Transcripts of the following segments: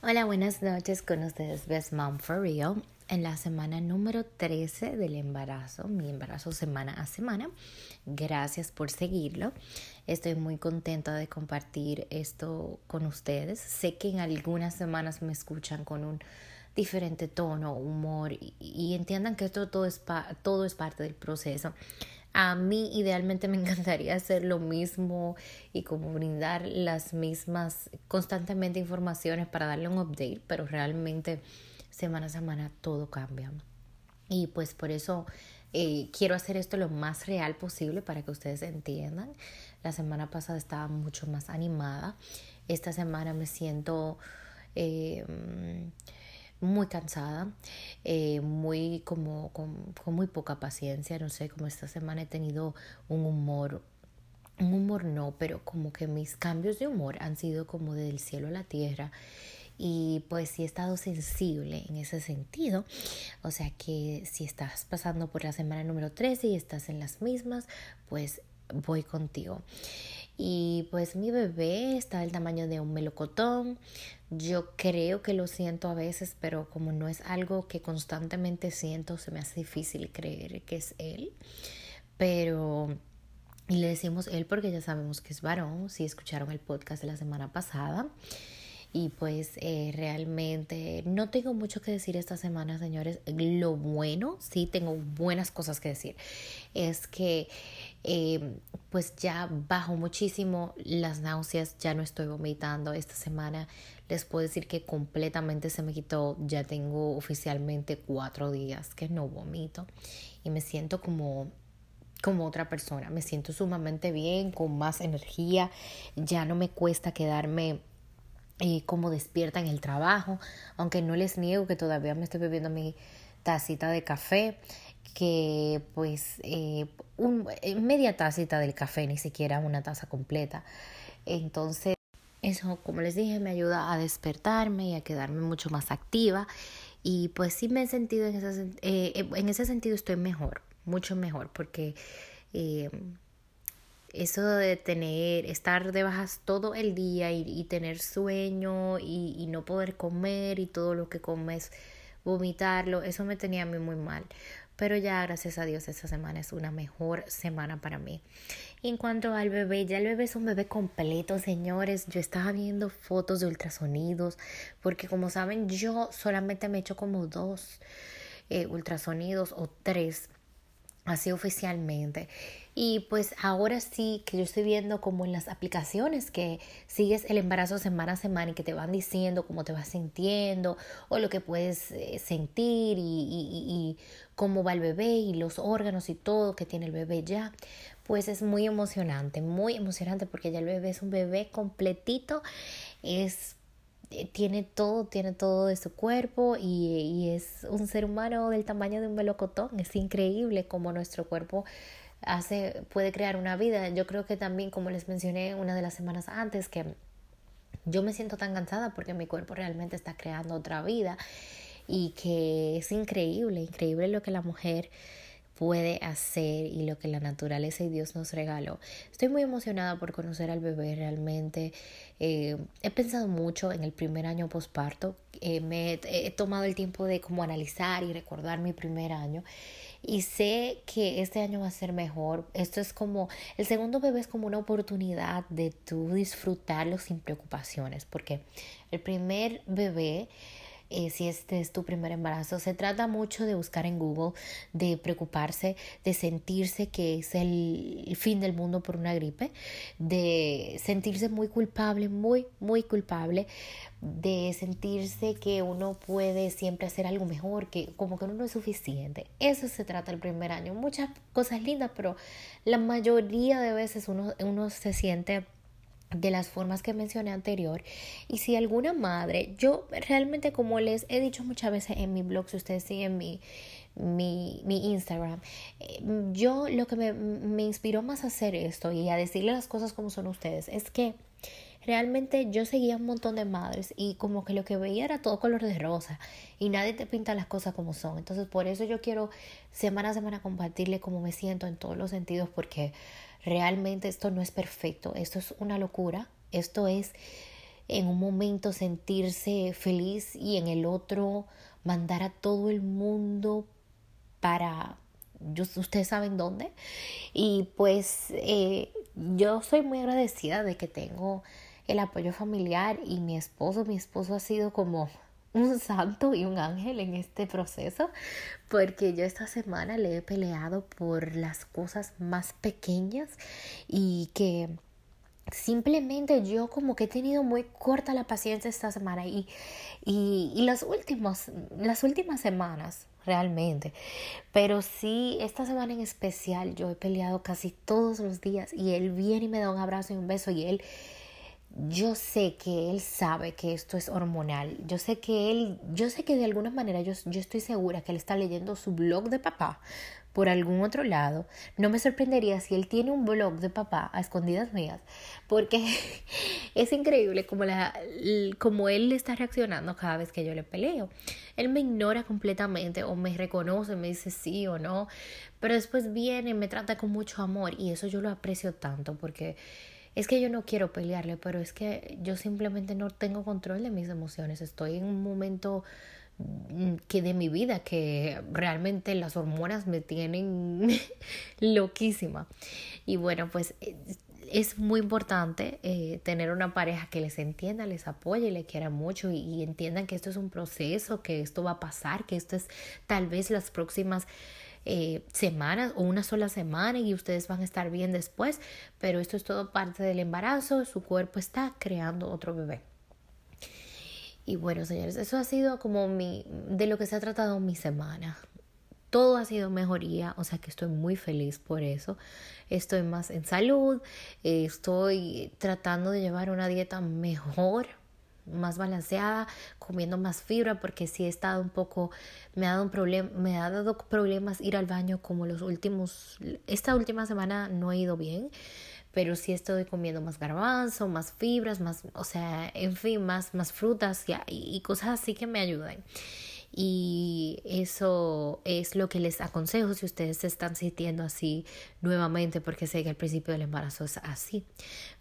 Hola, buenas noches con ustedes, Best Mom for Real. En la semana número 13 del embarazo, mi embarazo semana a semana. Gracias por seguirlo. Estoy muy contenta de compartir esto con ustedes. Sé que en algunas semanas me escuchan con un diferente tono, humor y, entiendan que esto todo es, todo es parte del proceso. A mí idealmente me encantaría hacer lo mismo y como brindar las mismas constantemente informaciones para darle un update, pero realmente semana a semana todo cambia. Y pues por eso eh, quiero hacer esto lo más real posible para que ustedes entiendan. La semana pasada estaba mucho más animada. Esta semana me siento... Eh, muy cansada, eh, muy como con, muy poca paciencia, no sé, como esta semana he tenido un humor, un humor no, pero como que mis cambios de humor han sido como del cielo a la tierra y pues sí he estado sensible en ese sentido. O sea que si estás pasando por la semana número 13 y estás en las mismas, pues voy contigo. Y pues mi bebé está del tamaño de un melocotón. Yo creo que lo siento a veces, pero como no es algo que constantemente siento, se me hace difícil creer que es él. Pero y le decimos él porque ya sabemos que es varón, si escucharon el podcast de la semana pasada. Y pues eh, realmente no tengo mucho que decir esta semana, señores. Lo bueno, sí tengo buenas cosas que decir, es que eh, pues ya bajo muchísimo las náuseas, ya no estoy vomitando esta semana. Les puedo decir que completamente se me quitó, ya tengo oficialmente cuatro días que no vomito y me siento como como otra persona, me siento sumamente bien, con más energía, ya no me cuesta quedarme y como despierta en el trabajo, aunque no les niego que todavía me estoy bebiendo mi tacita de café, que pues eh, un, eh, media tacita del café, ni siquiera una taza completa. Entonces, eso, como les dije, me ayuda a despertarme y a quedarme mucho más activa. Y pues sí me he sentido en ese, eh, en ese sentido estoy mejor, mucho mejor, porque eso de tener, estar de bajas todo el día y, tener sueño y, y, no poder comer y todo lo que comes, vomitarlo, eso me tenía a mí muy mal. Pero ya, gracias a Dios, esta semana es una mejor semana para mí. En cuanto al bebé, ya el bebé es un bebé completo, señores. Yo estaba viendo fotos de ultrasonidos, porque como saben, yo solamente me he hecho como dos eh, ultrasonidos o tres así oficialmente. Y pues ahora sí que yo estoy viendo como en las aplicaciones que sigues el embarazo semana a semana y que te van diciendo cómo te vas sintiendo o lo que puedes eh, sentir y, y, cómo va el bebé y los órganos y todo que tiene el bebé ya. Pues es muy emocionante, muy emocionante porque ya el bebé es un bebé completito, es tiene todo, tiene todo de su cuerpo y, es un ser humano del tamaño de un melocotón. Es increíble cómo nuestro cuerpo hace, puede crear una vida. Yo creo que también, como les mencioné una de las semanas antes, que yo me siento tan cansada porque mi cuerpo realmente está creando otra vida y que es increíble, increíble lo que la mujer puede hacer y lo que la naturaleza y Dios nos regaló. Estoy muy emocionada por conocer al bebé realmente. Eh, he pensado mucho en el primer año posparto. Eh, me he, tomado el tiempo de como analizar y recordar mi primer año. Y sé que este año va a ser mejor. Esto es como, el segundo bebé es como una oportunidad de tú disfrutarlo sin preocupaciones. Porque el primer bebé eh, si este es tu primer embarazo. Se trata mucho de buscar en Google, de preocuparse, de sentirse que es el fin del mundo por una gripe, de sentirse muy culpable, muy, muy culpable, de sentirse que uno puede siempre hacer algo mejor, que como que uno no es suficiente. Eso se trata el primer año. Muchas cosas lindas, pero la mayoría de veces uno, uno se siente de las formas que mencioné anterior. Y si alguna madre yo realmente como les he dicho muchas veces en mi blog si ustedes siguen mi mi, mi Instagram eh, yo lo que me, me inspiró más a hacer esto y a decirle las cosas como son ustedes es que realmente yo seguía un montón de madres y como que lo que veía era todo color de rosa y nadie te pinta las cosas como son. Entonces por eso yo quiero semana a semana compartirle cómo me siento en todos los sentidos porque realmente esto no es perfecto, esto es una locura, esto es en un momento sentirse feliz y en el otro mandar a todo el mundo para ustedes saben dónde. Y pues eh, yo soy muy agradecida de que tengo el apoyo familiar y mi esposo mi esposo ha sido como un santo y un ángel en este proceso porque yo esta semana le he peleado por las cosas más pequeñas y que simplemente yo como que he tenido muy corta la paciencia esta semana y, y, y las, últimas, las últimas semanas realmente. Pero sí, esta semana en especial yo he peleado casi todos los días y él viene y me da un abrazo y un beso y él yo sé que él sabe que esto es hormonal. Yo sé que él, yo sé que de alguna manera yo, yo estoy segura que él está leyendo su blog de papá por algún otro lado. No me sorprendería si él tiene un blog de papá a escondidas mías, porque es increíble como, la, como él está reaccionando cada vez que yo le peleo. Él me ignora completamente o me reconoce, me dice sí o no, pero después viene me trata con mucho amor y eso yo lo aprecio tanto porque es que yo no quiero pelearle, pero es que yo simplemente no tengo control de mis emociones. Estoy en un momento mm, que de mi vida que realmente las hormonas me tienen loquísima. Y bueno, pues eh, es muy importante eh, tener una pareja que les entienda, les apoye y le quiera mucho y, entiendan que esto es un proceso, que esto va a pasar, que esto es tal vez las próximas eh, semanas o una sola semana y ustedes van a estar bien después, pero esto es todo parte del embarazo, su cuerpo está creando otro bebé. Y bueno, señores, eso ha sido como mi, de lo que se ha tratado mi semana. Todo ha sido mejoría, o sea que estoy muy feliz por eso. Estoy más en salud, estoy tratando de llevar una dieta mejor, más balanceada, comiendo más fibra, porque si he estado un poco, me ha dado un problema, me ha dado problemas ir al baño como los últimos, esta última semana no he ido bien, pero sí estoy comiendo más garbanzo, más fibras, más, o sea, en fin, más, más frutas y, y cosas así que me ayudan y eso es lo que les aconsejo si ustedes se están sintiendo así nuevamente porque sé que al principio del embarazo es así.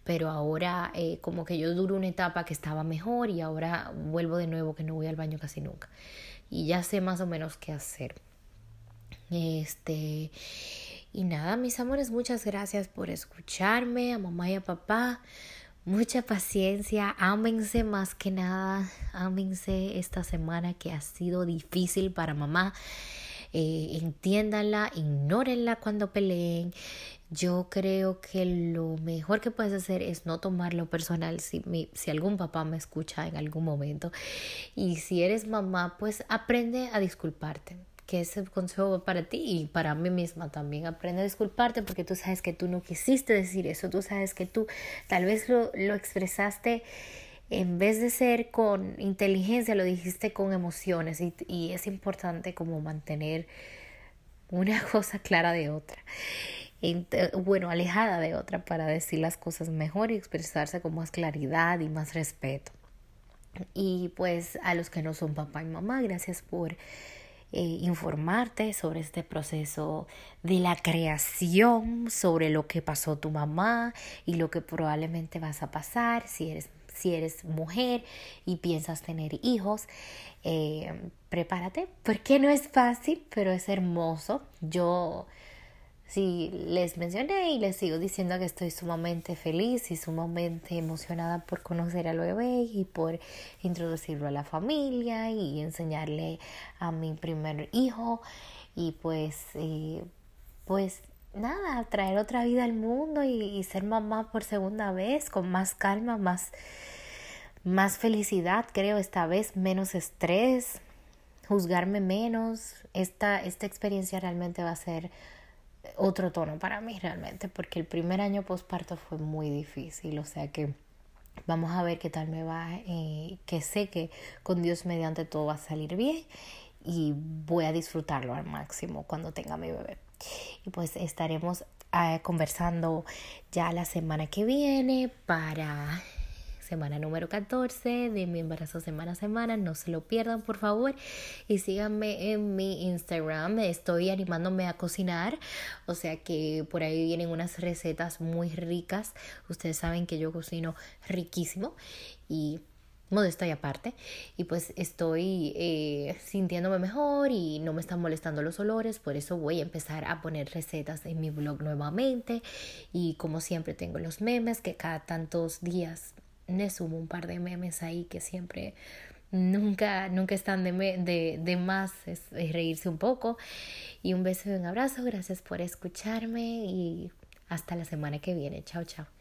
Pero ahora eh, como que yo duro una etapa que estaba mejor y ahora vuelvo de nuevo que no voy al baño casi nunca. Y ya sé más o menos qué hacer. Este y nada mis amores muchas gracias por escucharme a mamá y a papá mucha paciencia, ámense más que nada, ámense esta semana que ha sido difícil para mamá. Eh, entiéndanla, ignórenla cuando peleen. Yo creo que lo mejor que puedes hacer es no tomarlo personal si, si algún papá me escucha en algún momento. Y si eres mamá, pues aprende a disculparte que ese consejo para ti y para mí misma también. Aprende a disculparte porque tú sabes que tú no quisiste decir eso, tú sabes que tú tal vez lo, lo expresaste en vez de ser con inteligencia, lo dijiste con emociones y, y es importante como mantener una cosa clara de otra. Bueno, alejada de otra para decir las cosas mejor y expresarse con más claridad y más respeto. Y pues a los que no son papá y mamá, gracias por eh, informarte sobre este proceso de la creación, sobre lo que pasó tu mamá y lo que probablemente vas a pasar si eres, si eres mujer y piensas tener hijos. Eh, prepárate, porque no es fácil, pero es hermoso. Yo Sí, les mencioné y les sigo diciendo que estoy sumamente feliz y sumamente emocionada por conocer al bebé y por introducirlo a la familia y enseñarle a mi primer hijo y pues, eh, pues nada, traer otra vida al mundo y, ser mamá por segunda vez con más calma, más, más felicidad, creo esta vez, menos estrés, juzgarme menos. Esta, esta experiencia realmente va a ser otro tono para mí realmente, porque el primer año postparto fue muy difícil, o sea que vamos a ver qué tal me va, eh, que sé que con Dios mediante todo va a salir bien y voy a disfrutarlo al máximo cuando tenga mi bebé. Y pues estaremos eh, conversando ya la semana que viene para semana número 14 de mi embarazo semana a semana. No se lo pierdan, por favor. Y síganme en mi Instagram. Estoy animándome a cocinar. O sea que por ahí vienen unas recetas muy ricas. Ustedes saben que yo cocino riquísimo. Y modesta y aparte y pues estoy eh, sintiéndome mejor y no me están molestando los olores por eso voy a empezar a poner recetas en mi blog nuevamente y como siempre tengo los memes que cada tantos días me sumo un par de memes ahí que siempre nunca nunca están de, de, de más es, es reírse un poco. Y un beso y un abrazo gracias por escucharme y hasta la semana que viene. Chao chao